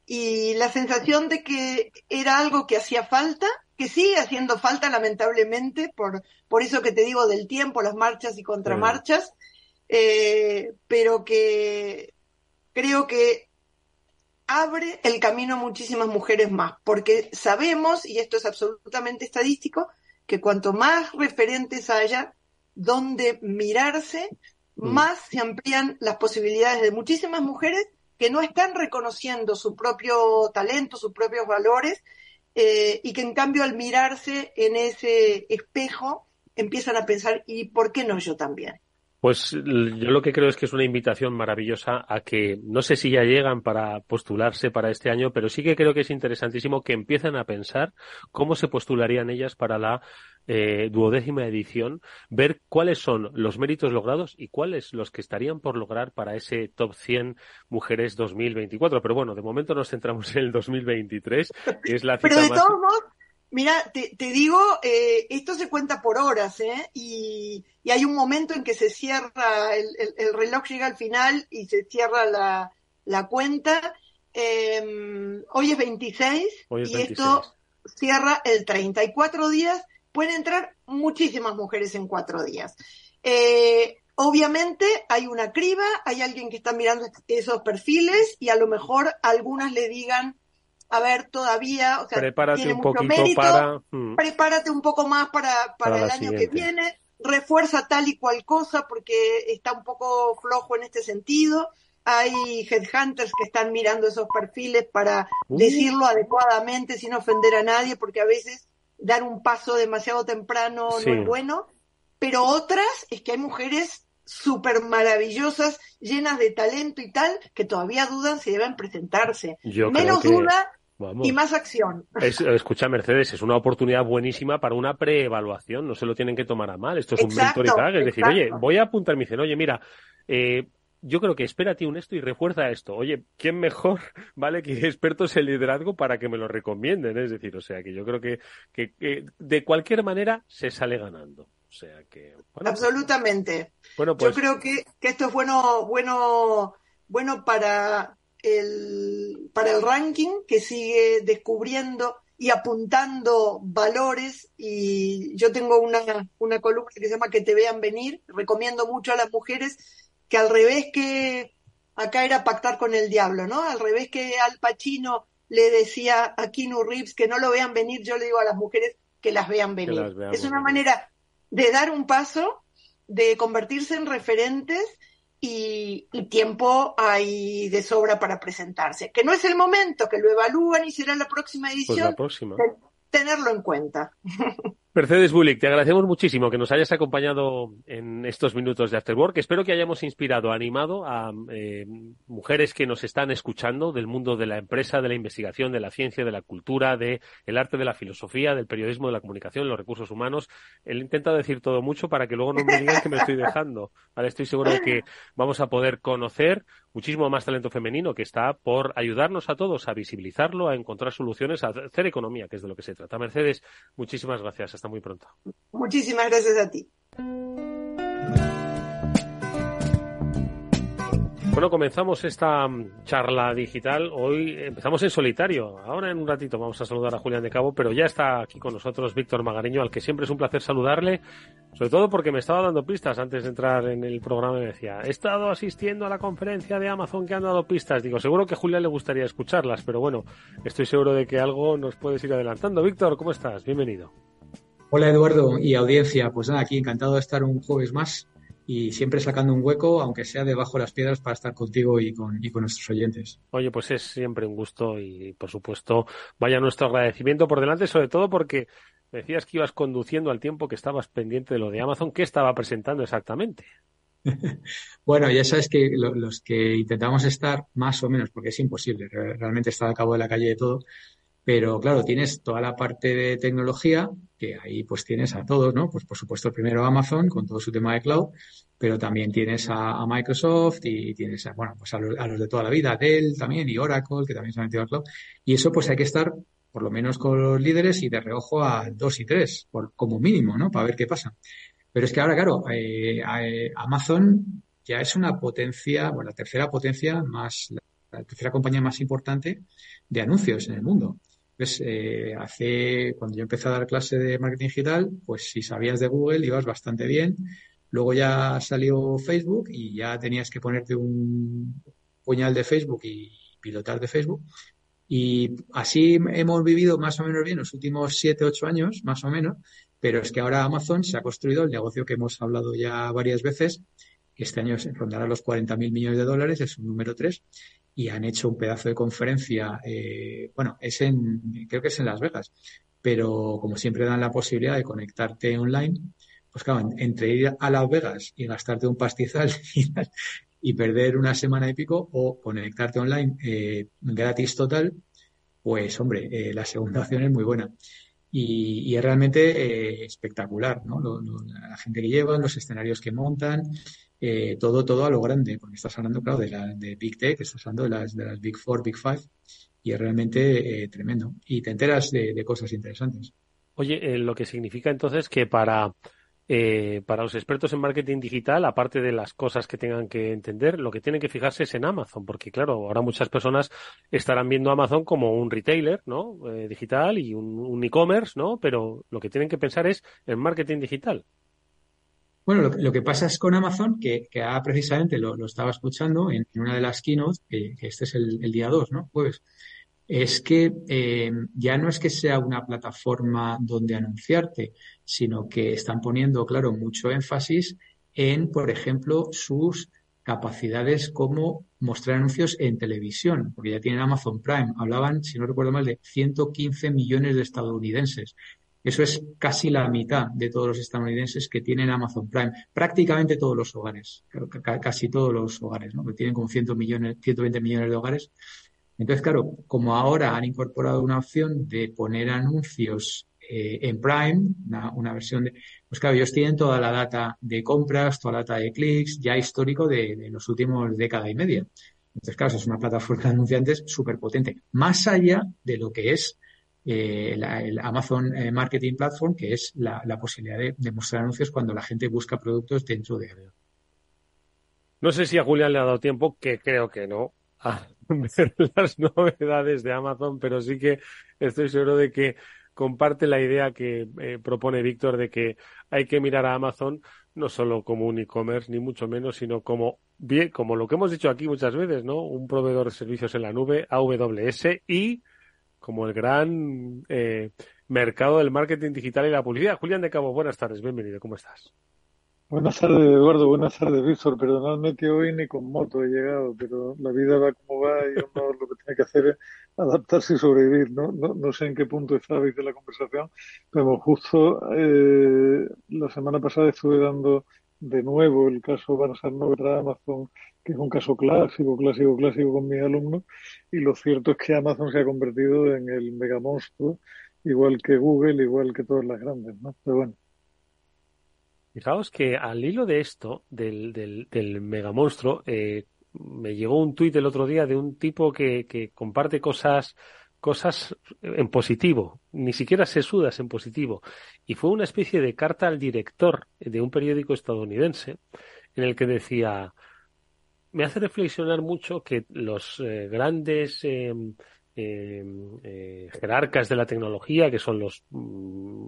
y la sensación de que era algo que hacía falta que sigue haciendo falta lamentablemente, por, por eso que te digo del tiempo, las marchas y contramarchas, eh, pero que creo que abre el camino a muchísimas mujeres más, porque sabemos, y esto es absolutamente estadístico, que cuanto más referentes haya donde mirarse, mm. más se amplían las posibilidades de muchísimas mujeres que no están reconociendo su propio talento, sus propios valores eh, y que en cambio al mirarse en ese espejo empiezan a pensar, ¿y por qué no yo también? Pues yo lo que creo es que es una invitación maravillosa a que no sé si ya llegan para postularse para este año, pero sí que creo que es interesantísimo que empiecen a pensar cómo se postularían ellas para la eh, duodécima edición, ver cuáles son los méritos logrados y cuáles los que estarían por lograr para ese top 100 mujeres 2024. Pero bueno, de momento nos centramos en el 2023, que es la cita pero de más... todos modos, Mira, te, te digo, eh, esto se cuenta por horas, ¿eh? Y, y, hay un momento en que se cierra, el, el, el, reloj llega al final y se cierra la, la cuenta Em, hoy es 26 y esto cierra el 34 días. Pueden entrar muchísimas mujeres en cuatro días. Eh, obviamente hay una criba, hay alguien que está mirando esos perfiles y a lo mejor algunas le digan, a ver, todavía, o sea, prepárate tiene un mucho poquito mérito, para... mm, prepárate un poco más para, para, Para el año que viene, refuerza tal y cual cosa porque está un poco flojo en este sentido. Hay headhunters que están mirando esos perfiles para Uh. decirlo adecuadamente sin ofender a nadie, porque a veces dar un paso demasiado temprano Sí. no es bueno. Pero otras es que hay mujeres súper maravillosas, llenas de talento y tal, que todavía dudan si deben presentarse. Yo Menos que- duda Vamos. y más acción. Es- escucha, Mercedes, es una oportunidad buenísima para una preevaluación, no se lo tienen que tomar a mal. Esto es un Exacto, mentor y tag, es decir, exacto. oye, voy a apuntar, me dicen, oye, mira, eh, yo creo que espérate un esto y refuerza esto. Oye, ¿quién mejor, vale, que expertos en liderazgo para que me lo recomienden? Es decir, o sea, que yo creo que, que, que de cualquier manera se sale ganando. O sea que, bueno, Absolutamente. bueno, pues Yo creo que, que esto es bueno, bueno, bueno para el, para el ranking que sigue descubriendo y apuntando valores y yo tengo una, una columna que se llama Que te vean venir, recomiendo mucho a las mujeres que al revés que acá era pactar con el diablo, ¿no? Al revés que Al Pacino le decía a Keanu Reeves que no lo vean venir, yo le digo a las mujeres que las vean venir. las es una manera de dar un paso, de convertirse en referentes y, y tiempo hay de sobra para presentarse. Que no es el momento, que lo evalúan y será la próxima pues edición, la próxima. te- tenerlo en cuenta. Mercedes Bulik, te agradecemos muchísimo que nos hayas acompañado en estos minutos de After Work. Espero que hayamos inspirado, animado a eh, mujeres que nos están escuchando del mundo de la empresa, de la investigación, de la ciencia, de la cultura, de el arte, de la filosofía, del periodismo, de la comunicación, los recursos humanos. Él intenta decir todo mucho para que luego no me digan que me estoy dejando. Estoy seguro de que vamos a poder conocer muchísimo más talento femenino que está por ayudarnos a todos a visibilizarlo, a encontrar soluciones, a hacer economía, que es de lo que se trata. Mercedes, muchísimas gracias. Hasta muy pronto. Muchísimas gracias a ti. Bueno, comenzamos esta mm, charla digital. Hoy empezamos en solitario. Ahora en un ratito vamos a saludar a Julián de Cabo, pero ya está aquí con nosotros Víctor Magareño, al que siempre es un placer saludarle, sobre todo porque me estaba dando pistas antes de entrar en el programa y me decía, he estado asistiendo a la conferencia de Amazon que han dado pistas. Digo, seguro que a Julián le gustaría escucharlas, pero bueno, estoy seguro de que algo nos puedes ir adelantando. Víctor, ¿cómo estás? Bienvenido. Hola Eduardo y audiencia, pues nada, aquí encantado de estar un jueves más y siempre sacando un hueco, aunque sea debajo de las piedras, para estar contigo y con, y con nuestros oyentes. Oye, pues es siempre un gusto y, por supuesto, vaya nuestro agradecimiento por delante, sobre todo porque decías que ibas conduciendo al tiempo que estabas pendiente de lo de Amazon. ¿Qué estaba presentando exactamente? Bueno, ya sabes que lo- los que intentamos estar más o menos, porque es imposible, re- realmente está a cabo de la calle de todo, pero claro, tienes toda la parte de tecnología, que ahí pues tienes a todos, ¿no? Pues por supuesto primero Amazon con todo su tema de cloud, pero también tienes a, Microsoft y tienes a, bueno, pues a los, a los de toda la vida, Dell también y Oracle, que también se han metido al cloud. Y eso pues hay que estar por lo menos con los líderes y de reojo a dos y tres, por, como mínimo, ¿no? Para ver qué pasa. Pero es que ahora, claro, eh, eh, Amazon ya es una potencia, bueno, la tercera potencia más, la tercera compañía más importante de anuncios en el mundo. Pues, eh, hace, cuando yo empecé a dar clase de marketing digital, pues si sabías de Google ibas bastante bien. Luego ya salió Facebook y ya tenías que ponerte un puñal de Facebook y pilotar de Facebook. Y así hemos vivido más o menos bien los últimos siete, ocho años, más o menos. Pero es que ahora Amazon se ha construido el negocio que hemos hablado ya varias veces. Este año rondará los 40.000 millones de dólares, es un número tres y han hecho un pedazo de conferencia. eh, bueno, es en, creo que es en Las Vegas, pero como siempre dan la posibilidad de conectarte online, pues claro, en- entre ir a Las Vegas y gastarte un pastizal y, perder una semana y pico o conectarte online eh, gratis total, pues hombre, eh, la segunda opción es muy buena. Y, es realmente eh, espectacular, ¿no? La gente que llevan, los escenarios que montan, eh, todo, todo a lo grande, porque estás hablando, claro, de, la, de Big Tech, estás hablando de las, de las Big Four, Big Five, y es realmente eh, tremendo. Y te enteras de, cosas interesantes. Oye, eh, lo que significa entonces que para eh, para los expertos en marketing digital, aparte de las cosas que tengan que entender, lo que tienen que fijarse es en Amazon, porque claro, ahora muchas personas estarán viendo Amazon como un retailer, ¿no? Digital y un, e-commerce, ¿no? Pero lo que tienen que pensar es en marketing digital. Bueno, lo, que pasa es con Amazon, que, que precisamente lo, estaba escuchando en, una de las keynotes, que, este es el, el día 2, ¿no? Jueves es que eh, ya no es que sea una plataforma donde anunciarte, sino que están poniendo, claro, mucho énfasis en, por ejemplo, sus capacidades como mostrar anuncios en televisión, porque ya tienen Amazon Prime. Hablaban, si no recuerdo mal, de 115 millones de estadounidenses. Eso es casi la mitad de todos los estadounidenses que tienen Amazon Prime. Prácticamente todos los hogares, casi todos los hogares, ¿no? Que tienen como 100 millones, 120 millones de hogares entonces, claro, como ahora han incorporado una opción de poner anuncios eh, en Prime, una, versión de, pues claro, ellos tienen toda la data de compras, toda la data de clics, ya histórico de, los últimos década y media. Entonces, claro, es una plataforma de anunciantes súper potente, más allá de lo que es eh, el Amazon eh, Marketing Platform, que es la, posibilidad de, mostrar anuncios cuando la gente busca productos dentro de No sé si a Julián le ha dado tiempo, que creo que no, a ver las novedades de Amazon, pero sí que estoy seguro de que comparte la idea que eh, propone Víctor de que hay que mirar a Amazon no solo como un e-commerce, ni mucho menos, sino como bien, como lo que hemos dicho aquí muchas veces, ¿no? Un proveedor de servicios en la nube, AWS, y como el gran eh, mercado del marketing digital y la publicidad. Julián de Cabo, buenas tardes, bienvenido, ¿cómo estás? Buenas tardes, Eduardo. Buenas tardes, Víctor. Perdonadme que hoy ni con moto he llegado, pero la vida va como va y uno lo que tiene que hacer es adaptarse y sobrevivir. No, no, no sé en qué punto estabais de la conversación, pero justo eh, la semana pasada estuve dando de nuevo el caso Barça Novedad Amazon, que es un caso clásico, clásico, clásico con mis alumnos, y lo cierto es que Amazon se ha convertido en el mega monstruo, igual que Google, igual que todas las grandes, ¿no? Pero bueno. Fijaos que al hilo de esto, del, del, del megamonstruo, eh, me llegó un tuit el otro día de un tipo que, que comparte cosas, cosas en positivo, ni siquiera se sudas en positivo. Y fue una especie de carta al director de un periódico estadounidense en el que decía, me hace reflexionar mucho que los eh, grandes eh, eh, eh, jerarcas de la tecnología, que son los mm,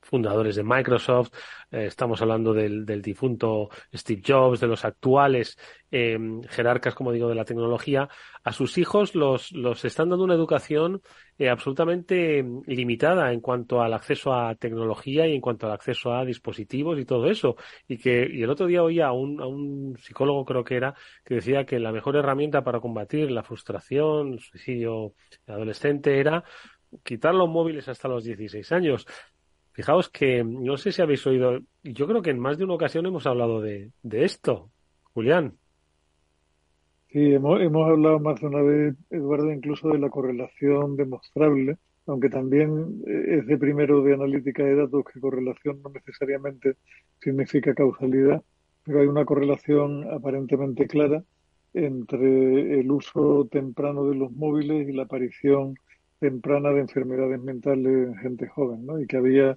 fundadores de Microsoft, eh, estamos hablando del, difunto Steve Jobs, de los actuales jerarcas, como digo, de la tecnología, a sus hijos los, los están dando una educación absolutamente limitada en cuanto al acceso a tecnología y en cuanto al acceso a dispositivos y todo eso. Y que y el otro día oía a un, a un psicólogo, creo que era, que decía que la mejor herramienta para combatir la frustración, el suicidio adolescente era quitar los móviles hasta los 16 años. Fijaos que, no sé si habéis oído, yo creo que en más de una ocasión hemos hablado de, de esto. Julián. Sí, hemos, hablado más de una vez, Eduardo, incluso de la correlación demostrable, aunque también eh, es de primero de analítica de datos que correlación no necesariamente significa causalidad, pero hay una correlación aparentemente clara entre el uso temprano de los móviles y la aparición temprana de enfermedades mentales en gente joven, ¿no? Y que había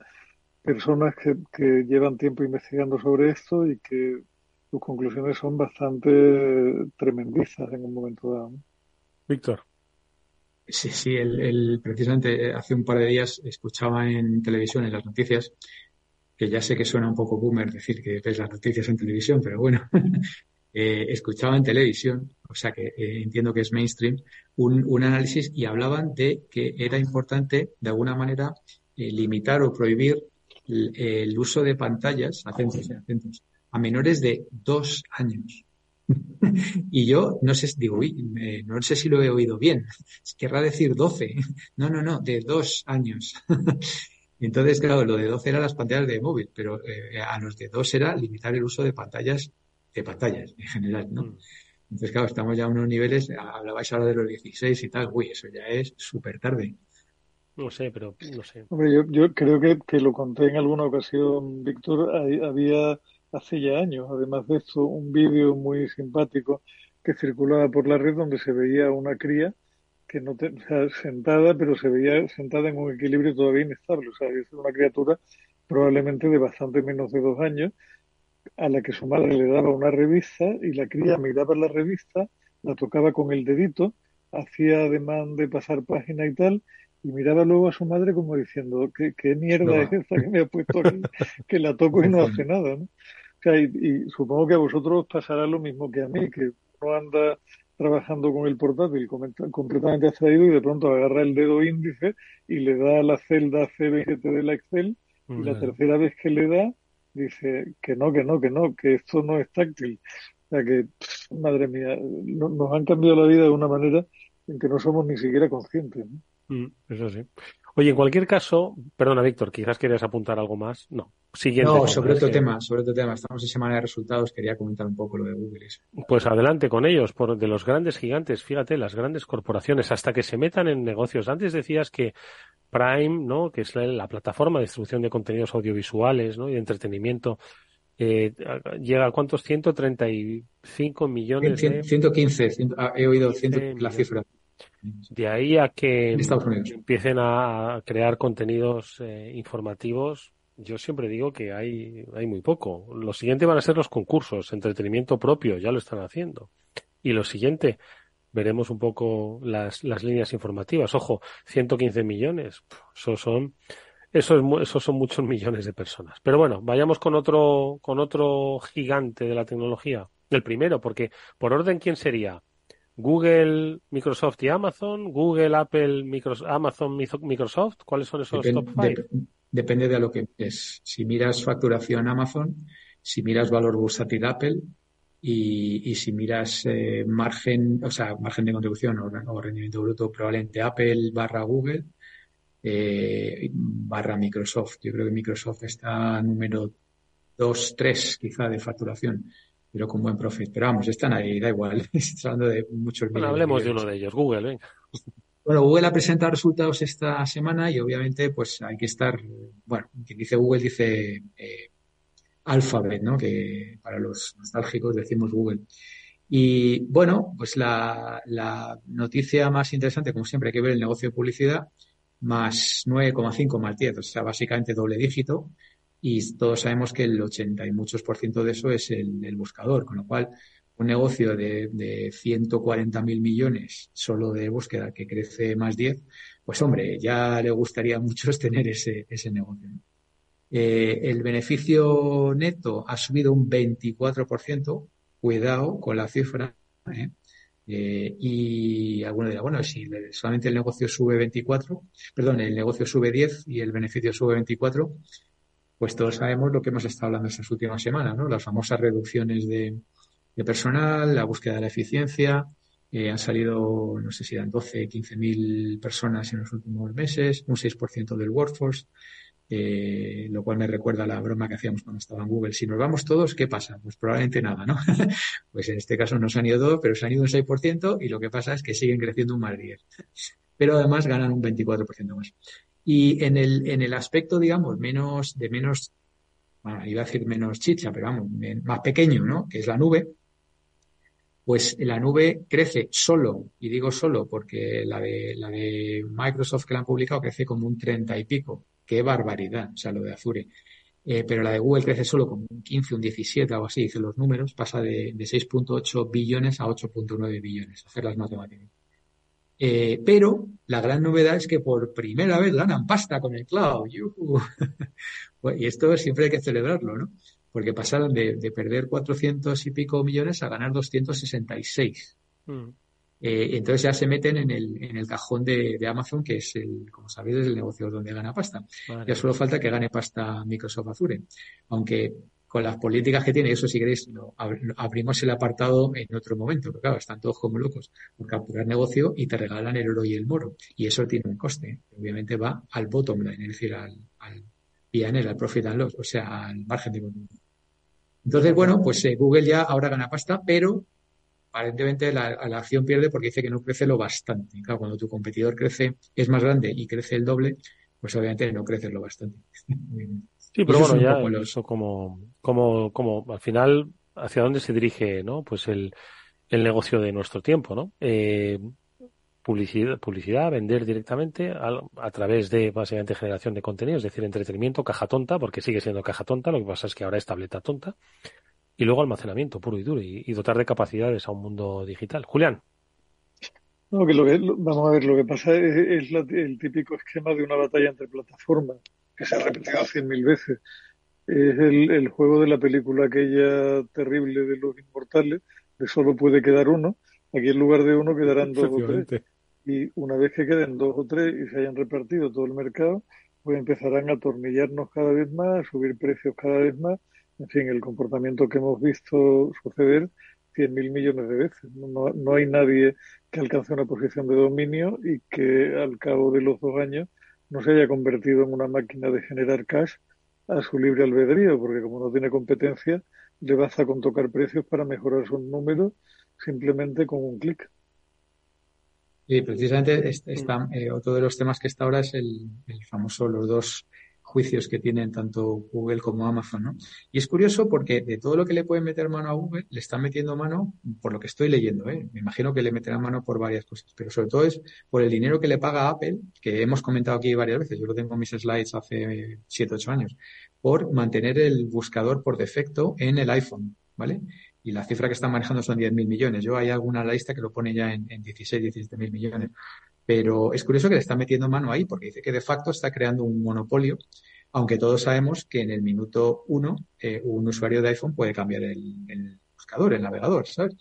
personas que, que llevan tiempo investigando sobre esto y que sus conclusiones son bastante tremendizas en un momento dado. Víctor. Sí, sí, el, precisamente hace un par de días escuchaba en televisión, en las noticias, que ya sé que suena un poco boomer decir que ves las noticias en televisión, pero bueno, eh, escuchaba en televisión, o sea que eh, entiendo que es mainstream, un, un, análisis y hablaban de que era importante, de alguna manera, eh, limitar o prohibir el, uso de pantallas, atentos, atentos, a menores de dos años. y yo no sé, digo, no sé si lo he oído bien. Querrá decir doce. No, no, no, de dos años. Entonces, claro, lo de doce era las pantallas de móvil, pero a los de dos era limitar el uso de pantallas de pantallas en general, ¿no? Mm. Entonces, claro, estamos ya a unos niveles, hablabais ahora de los 16 y tal, uy, eso ya es súper tarde. No sé, pero no sé. Hombre, yo, yo creo que, que, lo conté en alguna ocasión, Víctor, había hace ya años, además de esto, un vídeo muy simpático que circulaba por la red donde se veía una cría que no te, o sea, sentada, pero se veía sentada en un equilibrio todavía inestable. O sea, es una criatura probablemente de bastante menos de dos años, a la que su madre le daba una revista y la cría miraba la revista, la tocaba con el dedito, hacía ademán de pasar página y tal, y miraba luego a su madre como diciendo, ¿qué, qué mierda es esta que me ha puesto aquí? que la toco y no hace nada, ¿no? Y, y, supongo que a vosotros pasará lo mismo que a mí, que uno anda trabajando con el portátil completamente abstraído y de pronto agarra el dedo índice y le da a la celda C27 de la Excel y la tercera vez que le da dice que no, que no, que no, que esto no es táctil. O sea que, madre mía, nos han cambiado la vida de una manera en que no somos ni siquiera conscientes. Mm, eso sí. Oye, en cualquier caso, perdona, Víctor, quizás querías apuntar algo más. No. Siguiente. No, sobre otro tema, sobre otro tema. Estamos en semana de resultados. Quería comentar un poco lo de Google. Pues adelante con ellos, por de los grandes gigantes. Fíjate, las grandes corporaciones, hasta que se metan en negocios. Antes decías que Prime, ¿no? Que es la, plataforma de distribución de contenidos audiovisuales, ¿no? Y de entretenimiento. Eh, llega a cuántos 135 millones 115 ah, he oído la cifra de ahí a que empiecen a crear contenidos eh, informativos, yo siempre digo que hay, hay muy poco. Lo siguiente van a ser los concursos, entretenimiento propio, ya lo están haciendo. Y lo siguiente, veremos un poco las, las líneas informativas. Ojo, 115 millones, eso son, eso, es, eso son muchos millones de personas. Pero bueno, vayamos con otro, con otro gigante de la tecnología. El primero, porque por orden, ¿quién sería? Google, Microsoft y Amazon, Google, Apple, Microsoft, Amazon, Microsoft, ¿cuáles son esos top five? depende de lo que es. Si miras facturación Amazon, si miras valor bursátil Apple y, y si miras eh, margen, o sea, margen de contribución o, rendimiento bruto, probablemente Apple barra Google eh, barra Microsoft. Yo creo que Microsoft está número 2, 3 quizá de facturación pero con buen profit. Pero vamos, están ahí, da igual. Estamos hablando de muchos Bueno, hablemos de uno de ellos, Google, venga. Bueno, Google ha presentado resultados esta semana y obviamente pues hay que estar, bueno, quien dice Google dice eh, Alphabet, ¿no? Que para los nostálgicos decimos Google. Y bueno, pues la, la noticia más interesante, como siempre, hay que ver el negocio de publicidad, más 9,5 más 10, o sea, básicamente doble dígito y todos sabemos que el 80 y muchos por ciento de eso es el, buscador, con lo cual un negocio de, de 140 mil millones solo de búsqueda que crece más 10, pues hombre, ya le gustaría a muchos tener ese, ese negocio. Eh, el beneficio neto ha subido un 24%, cuidado con la cifra, ¿eh? Eh, y alguno dirá, bueno, si solamente el negocio sube 24, perdón, el negocio sube 10 y el beneficio sube 24, pues todos sabemos lo que hemos estado hablando estas últimas semanas, ¿no? Las famosas reducciones de, personal, la búsqueda de la eficiencia. Eh, han salido, no sé si eran 12, 15 mil personas en los últimos meses, un 6% del workforce, eh, lo cual me recuerda a la broma que hacíamos cuando estaba en Google. Si nos vamos todos, ¿qué pasa? Pues probablemente nada, ¿no? pues en este caso no se han ido todos, pero se han ido un 6% y lo que pasa es que siguen creciendo un 10. Pero además ganan un 24% más. Y en el, en el aspecto, digamos, menos, de menos, bueno, iba a decir menos chicha, pero vamos, más pequeño, ¿no? Que es la nube, pues la nube crece solo, y digo solo porque la de, la de Microsoft que la han publicado crece como un 30 y pico. Qué barbaridad, o sea, lo de Azure. Eh, pero la de Google crece solo como un 15, un 17, algo así, dicen los números, pasa de, de 6.8 billones a 8.9 billones, hacer las matemáticas. Eh, pero la gran novedad es que por primera vez ganan pasta con el cloud. y esto siempre hay que celebrarlo, ¿no? Porque pasaron de, perder 400 y pico millones a ganar 266. Mm. Eh, entonces ya se meten en el, en el cajón de, Amazon, que es el, como sabéis, es el negocio donde gana pasta. Ya solo falta que gane pasta Microsoft Azure. Aunque con las políticas que tiene, eso si queréis, abrimos el apartado en otro momento, porque claro, están todos como locos por capturar negocio y te regalan el oro y el moro. Y eso tiene un coste. Obviamente va al bottom line, es decir, al, al PNL, al profit and loss, o sea, al margen de volumen. Entonces, bueno, pues eh, Google ya ahora gana pasta, pero aparentemente la, la, acción pierde porque dice que no crece lo bastante. Claro, cuando tu competidor crece, es más grande y crece el doble, pues obviamente no crece lo bastante. Sí, pero bueno, ya eso como, como, como al final, hacia dónde se dirige, ¿no? Pues el, el negocio de nuestro tiempo, ¿no? Eh, publicidad, publicidad vender directamente a, a, través de básicamente generación de contenido, es decir, entretenimiento, caja tonta, porque sigue siendo caja tonta, lo que pasa es que ahora es tableta tonta, y luego almacenamiento puro y duro y, y dotar de capacidades a un mundo digital. Julián. No, que lo que, vamos a ver, lo que pasa es, es la, el típico esquema de una batalla entre plataformas, que se ha repetido cien mil veces. Es el, el juego de la película aquella terrible de los inmortales, de solo puede quedar uno, Aquí en lugar de uno quedarán dos o tres. Y una vez que queden dos o tres y se hayan repartido todo el mercado, pues empezarán a atornillarnos cada vez más, a subir precios cada vez más. En fin, el comportamiento que hemos visto suceder cien mil millones de veces. No, no hay nadie que alcance una posición de dominio y que al cabo de los dos años no se haya convertido en una máquina de generar cash a su libre albedrío, porque como no tiene competencia, le basta con tocar precios para mejorar sus números simplemente con un clic. Y precisamente está, eh, otro de los temas que está ahora es el, famoso, los dos juicios que tienen tanto Google como Amazon, ¿no? Y es curioso porque de todo lo que le pueden meter mano a Google, le están metiendo mano, por lo que estoy leyendo, ¿eh? Me imagino que le meterán mano por varias cosas, pero sobre todo es por el dinero que le paga Apple, que hemos comentado aquí varias veces, yo lo tengo en mis slides hace 7, 8 años, por mantener el buscador por defecto en el iPhone, ¿vale? y la cifra que están manejando son 10.000 millones. Yo hay alguna lista que lo pone ya en, en 16, 17.000 millones. Pero es curioso que le está metiendo mano ahí porque dice que de facto está creando un monopolio, aunque todos sabemos que en el minuto uno eh, un usuario de iPhone puede cambiar el, buscador, el navegador, ¿sabes?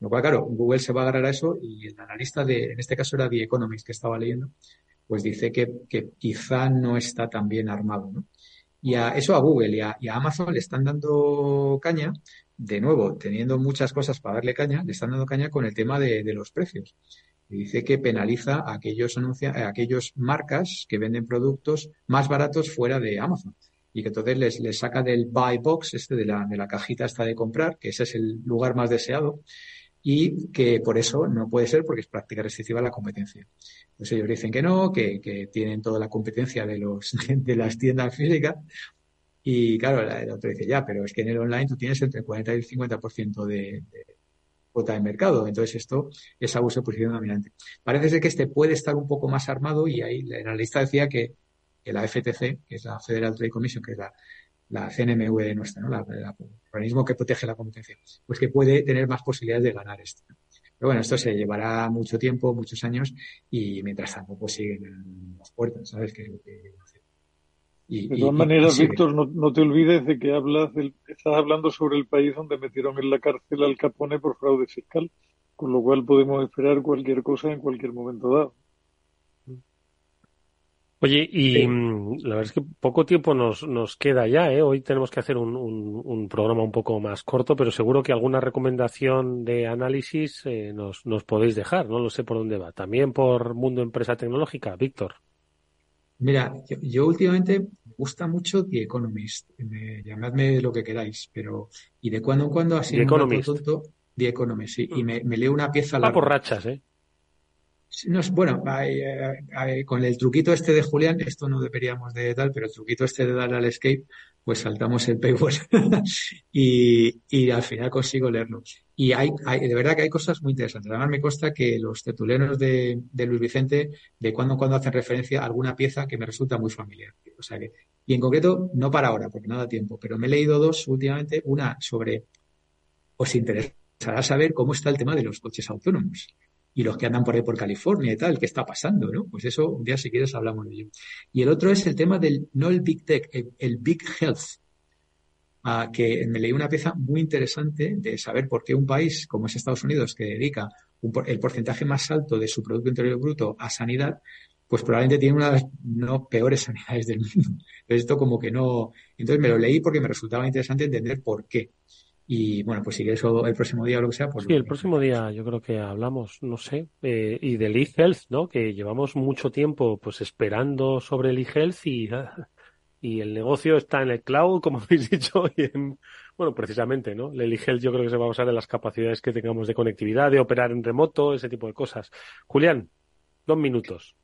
Lo cual, claro, Google se va a agarrar a eso y el analista de, en este caso era The Economist que estaba leyendo, pues dice que, quizá no está tan bien armado, ¿no? Y a eso a Google y a, Amazon le están dando caña de nuevo, teniendo muchas cosas para darle caña, le están dando caña con el tema de, los precios. Y dice que penaliza a aquellos, anuncia, aquellos marcas que venden productos más baratos fuera de Amazon. Y que entonces les, les saca del buy box, este de la, de la cajita esta de comprar, que ese es el lugar más deseado, y que por eso no puede ser porque es práctica restrictiva la competencia. Entonces ellos dicen que no, que, que tienen toda la competencia de los de las tiendas físicas, y claro, el otro dice, ya, pero es que en el online tú tienes entre el 40 y el 50% de, de cuota de mercado. Entonces esto es abuso de posición dominante. Parece ser que este puede estar un poco más armado y ahí la lista decía que, que la FTC, que es la Federal Trade Commission, que es la, la CNMV nuestra, ¿no? La, el organismo que protege la competencia, pues que puede tener más posibilidades de ganar esto. Pero bueno, esto se llevará mucho tiempo, muchos años, y mientras tanto, pues siguen las puertas, ¿sabes? Que, que de todas maneras, Víctor, no, te olvides de que hablas del, estás hablando sobre el país donde metieron en la cárcel al Capone por fraude fiscal, con lo cual podemos esperar cualquier cosa en cualquier momento dado. Oye, y mm, la verdad es que poco tiempo nos, nos queda ya, ¿eh? Hoy tenemos que hacer un, un, un, programa un poco más corto, pero seguro que alguna recomendación de análisis eh, nos, nos podéis dejar, no lo sé por dónde va. También por Mundo Empresa Tecnológica, Víctor. Mira, yo, últimamente me gusta mucho The Economist. llamadme lo que queráis, pero y de cuando en cuando así The Economist. tonto, The Economist, sí. Y me, me leo una pieza larga. por rachas, ¿eh? No, bueno, con el truquito este de Julián, esto no deberíamos de tal, pero el truquito este de darle al escape, pues saltamos el paywall y, y al final consigo leerlo. Y hay, hay, de verdad que hay cosas muy interesantes. Además me consta que los tetuleros de, de Luis Vicente de cuando en cuando hacen referencia a alguna pieza que me resulta muy familiar. O sea que, y en concreto, no para ahora, porque no da tiempo, pero me he leído dos últimamente, una sobre, os interesará saber cómo está el tema de los coches autónomos y los que andan por ahí por California y tal, qué está pasando, ¿no? Pues eso, un día si quieres hablamos de ello. Y el otro es el tema del, no el Big Tech, el, Big Health, ah, que me leí una pieza muy interesante de saber por qué un país como es Estados Unidos, que dedica el porcentaje más alto de su Producto Interior Bruto a sanidad, pues probablemente tiene una de las no peores sanidades del mundo. Entonces esto como que no... Entonces me lo leí porque me resultaba interesante entender por qué. Y bueno, pues si quieres el próximo día o lo que sea, pues. Sí, el próximo día yo creo que hablamos, no sé, eh, y del e-health, ¿no? Que llevamos mucho tiempo pues esperando sobre el e-health y, y el negocio está en el cloud, como habéis dicho, y en, bueno, precisamente, ¿no? El e-health yo creo que se va a basar en las capacidades que tengamos de conectividad, de operar en remoto, ese tipo de cosas. Julián, dos minutos.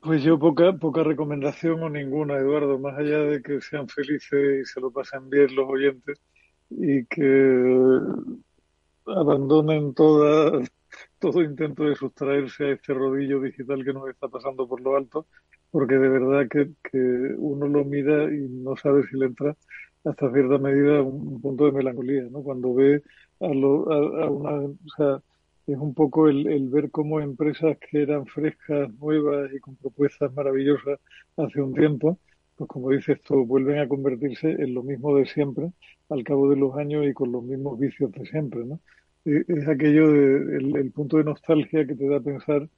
Pues yo poca, poca recomendación o ninguna, Eduardo, más allá de que sean felices y se lo pasen bien los oyentes y que abandonen toda, todo intento de sustraerse a este rodillo digital que nos está pasando por lo alto, porque de verdad que, que uno lo mira y no sabe si le entra hasta cierta medida un, punto de melancolía, ¿no? Cuando ve a, lo, a, una, o sea, es un poco el, el, ver cómo empresas que eran frescas, nuevas y con propuestas maravillosas hace un tiempo, pues como dices esto vuelven a convertirse en lo mismo de siempre al cabo de los años y con los mismos vicios de siempre, ¿no? Es aquello de, el, punto de nostalgia que te da a pensar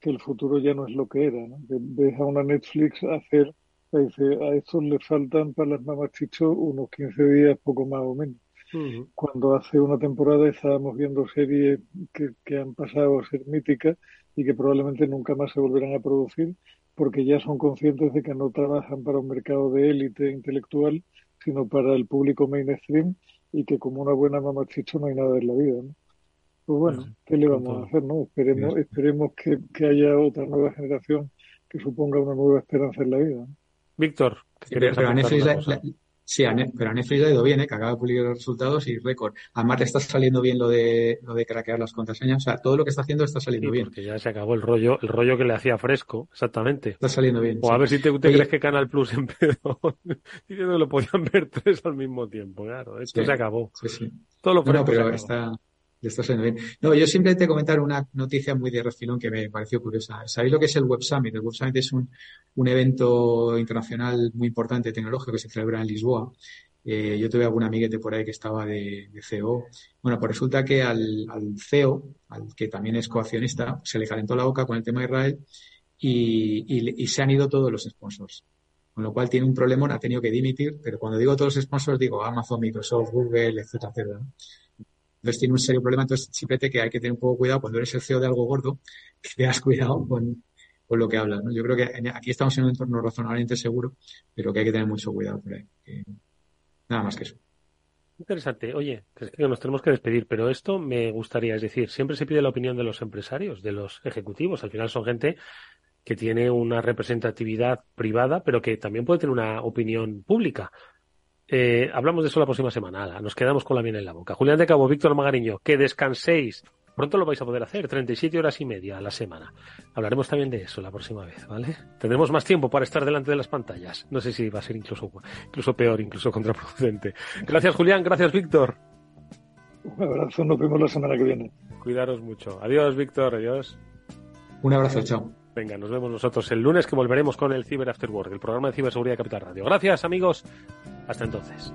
que el futuro ya no es lo que era, ¿no? Ves a una Netflix hacer, dice, a estos le faltan para las mamás chicho unos 15 días, poco más o menos. Cuando hace una temporada estábamos viendo series que, que han pasado a ser míticas y que probablemente nunca más se volverán a producir porque ya son conscientes de que no trabajan para un mercado de élite intelectual, sino para el público mainstream y que como una buena mamachicho no hay nada en la vida. ¿no? Pues bueno, ¿qué le vamos a hacer? no Esperemos, esperemos que, haya otra nueva generación que suponga una nueva esperanza en la vida. Víctor, Sí, pero a Netflix le ha ido bien, ¿eh? que acaba de publicar los resultados y récord. Además, está saliendo bien lo de lo de craquear las contraseñas. O sea, todo lo que está haciendo está saliendo bien. Porque ya se acabó el rollo, el rollo que le hacía fresco, exactamente. Está saliendo bien. O a ver si te, crees que Canal Plus empezó diciendo que lo podían ver tres al mismo tiempo. Claro, esto se acabó. Sí, sí. Todo lo fresco. No, pero está, No, yo simplemente comentar una noticia muy de refilón que me pareció curiosa. ¿Sabéis lo que es el Web Summit? El Web Summit es un, un evento internacional muy importante tecnológico que se celebra en Lisboa eh, yo tuve algún amiguete por ahí que estaba de, CEO. Bueno, pues resulta que al, CEO, al que también es coaccionista, se le calentó la boca con el tema de Israel y, se han ido todos los sponsors. Con lo cual tiene un problema, ha tenido que dimitir, pero cuando digo todos los sponsors digo Amazon, Microsoft, Google, etcétera, etcétera. Entonces tiene un serio problema, entonces simplemente que hay que tener un poco cuidado cuando eres el CEO de algo gordo, que tengas cuidado con, lo que hablas. Yo creo que aquí estamos en un entorno razonablemente seguro, pero que hay que tener mucho cuidado por ahí. Nada más que eso. Interesante. Oye, nos tenemos que despedir, pero esto me gustaría, es decir, siempre se pide la opinión de los empresarios, de los ejecutivos. Al final son gente que tiene una representatividad privada, pero que también puede tener una opinión pública. Eh, hablamos de eso la próxima semana. Nos quedamos con la miel en la boca. Julián de Cabo, Víctor Magariño, que descanséis. Pronto lo vais a poder hacer, 37 horas y media a la semana. Hablaremos también de eso la próxima vez, ¿vale? Tendremos más tiempo para estar delante de las pantallas. No sé si va a ser incluso, incluso peor, incluso contraproducente. Gracias, Julián. Gracias, Víctor. Un abrazo. Nos vemos la semana que viene. Cuidaros mucho. Adiós, Víctor. Adiós. Un abrazo. Chao. Venga, nos vemos nosotros el lunes que volveremos con el Cyber After Work, el programa de ciberseguridad de Capital Radio. Gracias, amigos. Hasta entonces.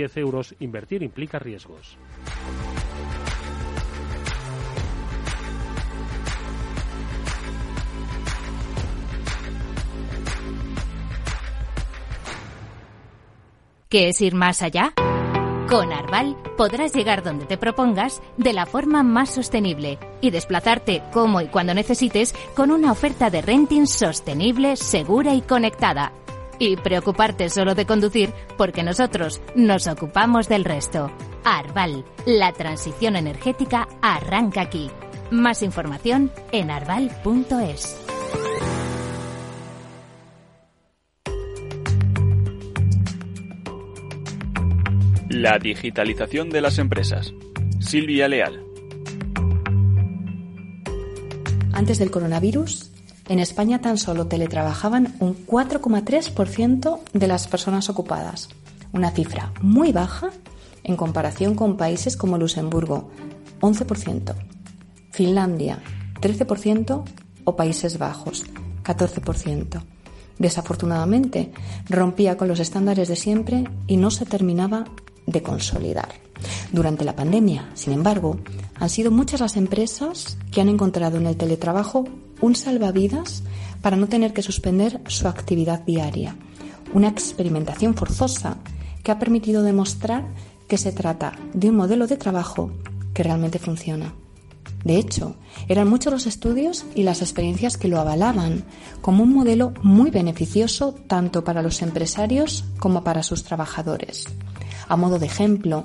10 euros, invertir implica riesgos. ¿Qué es ir más allá? Con Arval podrás llegar donde te propongas de la forma más sostenible y desplazarte como y cuando necesites con una oferta de renting sostenible, segura y conectada y preocuparte solo de conducir porque nosotros nos ocupamos del resto. Arval, la transición energética arranca aquí. Más información en arval.es. La digitalización de las empresas. Silvia Leal. Antes del coronavirus, en España tan solo teletrabajaban un 4,3% de las personas ocupadas, una cifra muy baja en comparación con países como Luxemburgo, 11%, Finlandia, 13% o Países Bajos, 14%. Desafortunadamente, rompía con los estándares de siempre y no se terminaba de consolidar. Durante la pandemia, sin embargo, han sido muchas las empresas que han encontrado en el teletrabajo un salvavidas para no tener que suspender su actividad diaria. Una experimentación forzosa que ha permitido demostrar que se trata de un modelo de trabajo que realmente funciona. De hecho, eran muchos los estudios y las experiencias que lo avalaban como un modelo muy beneficioso tanto para los empresarios como para sus trabajadores. A modo de ejemplo,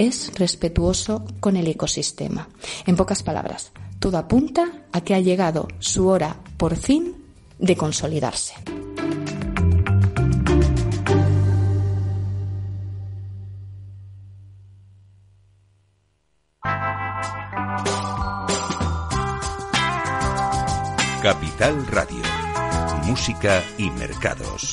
es respetuoso con el ecosistema. En pocas palabras, todo apunta a que ha llegado su hora, por fin, de consolidarse. Capital Radio. Música y mercados.